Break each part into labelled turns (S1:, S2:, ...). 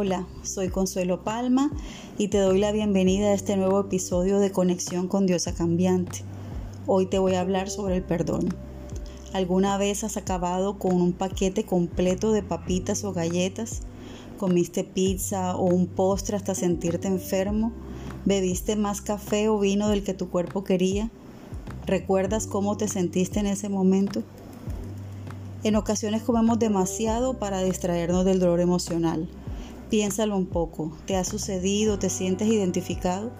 S1: Hola, soy Consuelo Palma y te doy la bienvenida a este nuevo episodio de Conexión con Diosa Cambiante. Hoy te voy a hablar sobre el perdón. ¿Alguna vez has acabado con un paquete completo de papitas o galletas? ¿Comiste pizza o un postre hasta sentirte enfermo? ¿Bebiste más café o vino del que tu cuerpo quería? ¿Recuerdas cómo te sentiste en ese momento? En ocasiones comemos demasiado para distraernos del dolor emocional. Piénsalo un poco. ¿Te ha sucedido? ¿Te sientes identificado?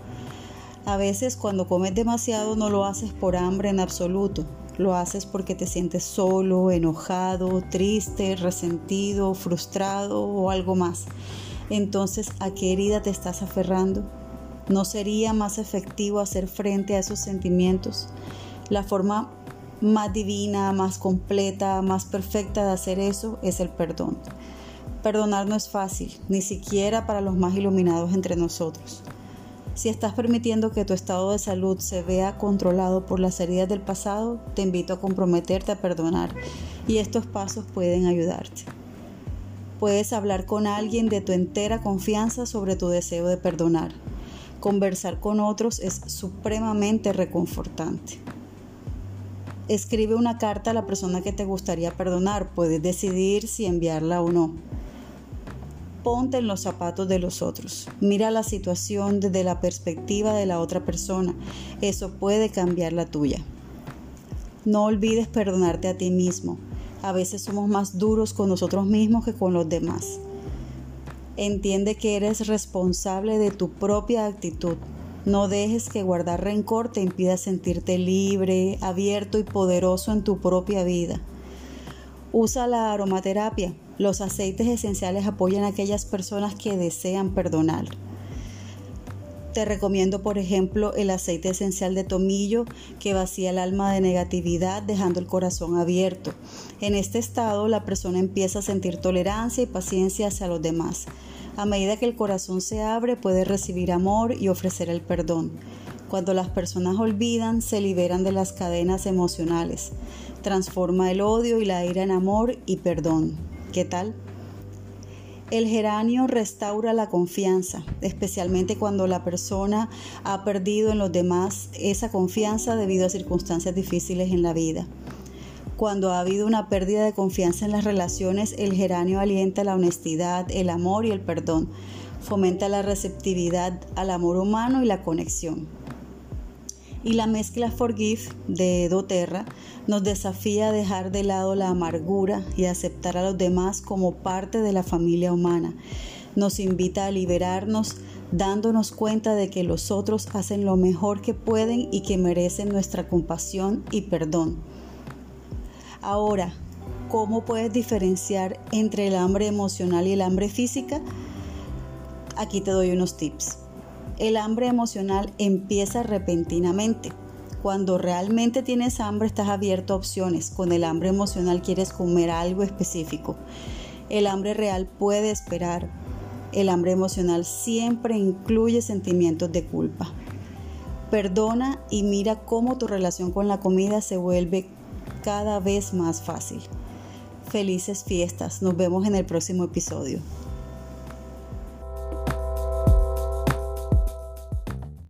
S1: A veces cuando comes demasiado no lo haces por hambre en absoluto. Lo haces porque te sientes solo, enojado, triste, resentido, frustrado o algo más. Entonces, ¿a qué herida te estás aferrando? ¿No sería más efectivo hacer frente a esos sentimientos? La forma más divina, más completa, más perfecta de hacer eso es el perdón. Perdonar no es fácil, ni siquiera para los más iluminados entre nosotros. Si estás permitiendo que tu estado de salud se vea controlado por las heridas del pasado, te invito a comprometerte a perdonar y estos pasos pueden ayudarte. Puedes hablar con alguien de tu entera confianza sobre tu deseo de perdonar. Conversar con otros es supremamente reconfortante. Escribe una carta a la persona que te gustaría perdonar. Puedes decidir si enviarla o no. Ponte en los zapatos de los otros. Mira la situación desde la perspectiva de la otra persona. Eso puede cambiar la tuya. No olvides perdonarte a ti mismo. A veces somos más duros con nosotros mismos que con los demás. Entiende que eres responsable de tu propia actitud. No dejes que guardar rencor te impida sentirte libre, abierto y poderoso en tu propia vida. Usa la aromaterapia. Los aceites esenciales apoyan a aquellas personas que desean perdonar. Te recomiendo, por ejemplo, el aceite esencial de tomillo que vacía el alma de negatividad dejando el corazón abierto. En este estado la persona empieza a sentir tolerancia y paciencia hacia los demás. A medida que el corazón se abre, puede recibir amor y ofrecer el perdón. Cuando las personas olvidan, se liberan de las cadenas emocionales. Transforma el odio y la ira en amor y perdón. ¿Qué tal? El geranio restaura la confianza, especialmente cuando la persona ha perdido en los demás esa confianza debido a circunstancias difíciles en la vida. Cuando ha habido una pérdida de confianza en las relaciones, el geranio alienta la honestidad, el amor y el perdón. Fomenta la receptividad al amor humano y la conexión. Y la mezcla Forgive de doTERRA nos desafía a dejar de lado la amargura y aceptar a los demás como parte de la familia humana. Nos invita a liberarnos dándonos cuenta de que los otros hacen lo mejor que pueden y que merecen nuestra compasión y perdón. Ahora, ¿cómo puedes diferenciar entre el hambre emocional y el hambre física? Aquí te doy unos tips. El hambre emocional empieza repentinamente. Cuando realmente tienes hambre estás abierto a opciones. Con el hambre emocional quieres comer algo específico. El hambre real puede esperar. El hambre emocional siempre incluye sentimientos de culpa. Perdona y mira cómo tu relación con la comida se vuelve cada vez más fácil. Felices fiestas, nos vemos en el próximo episodio.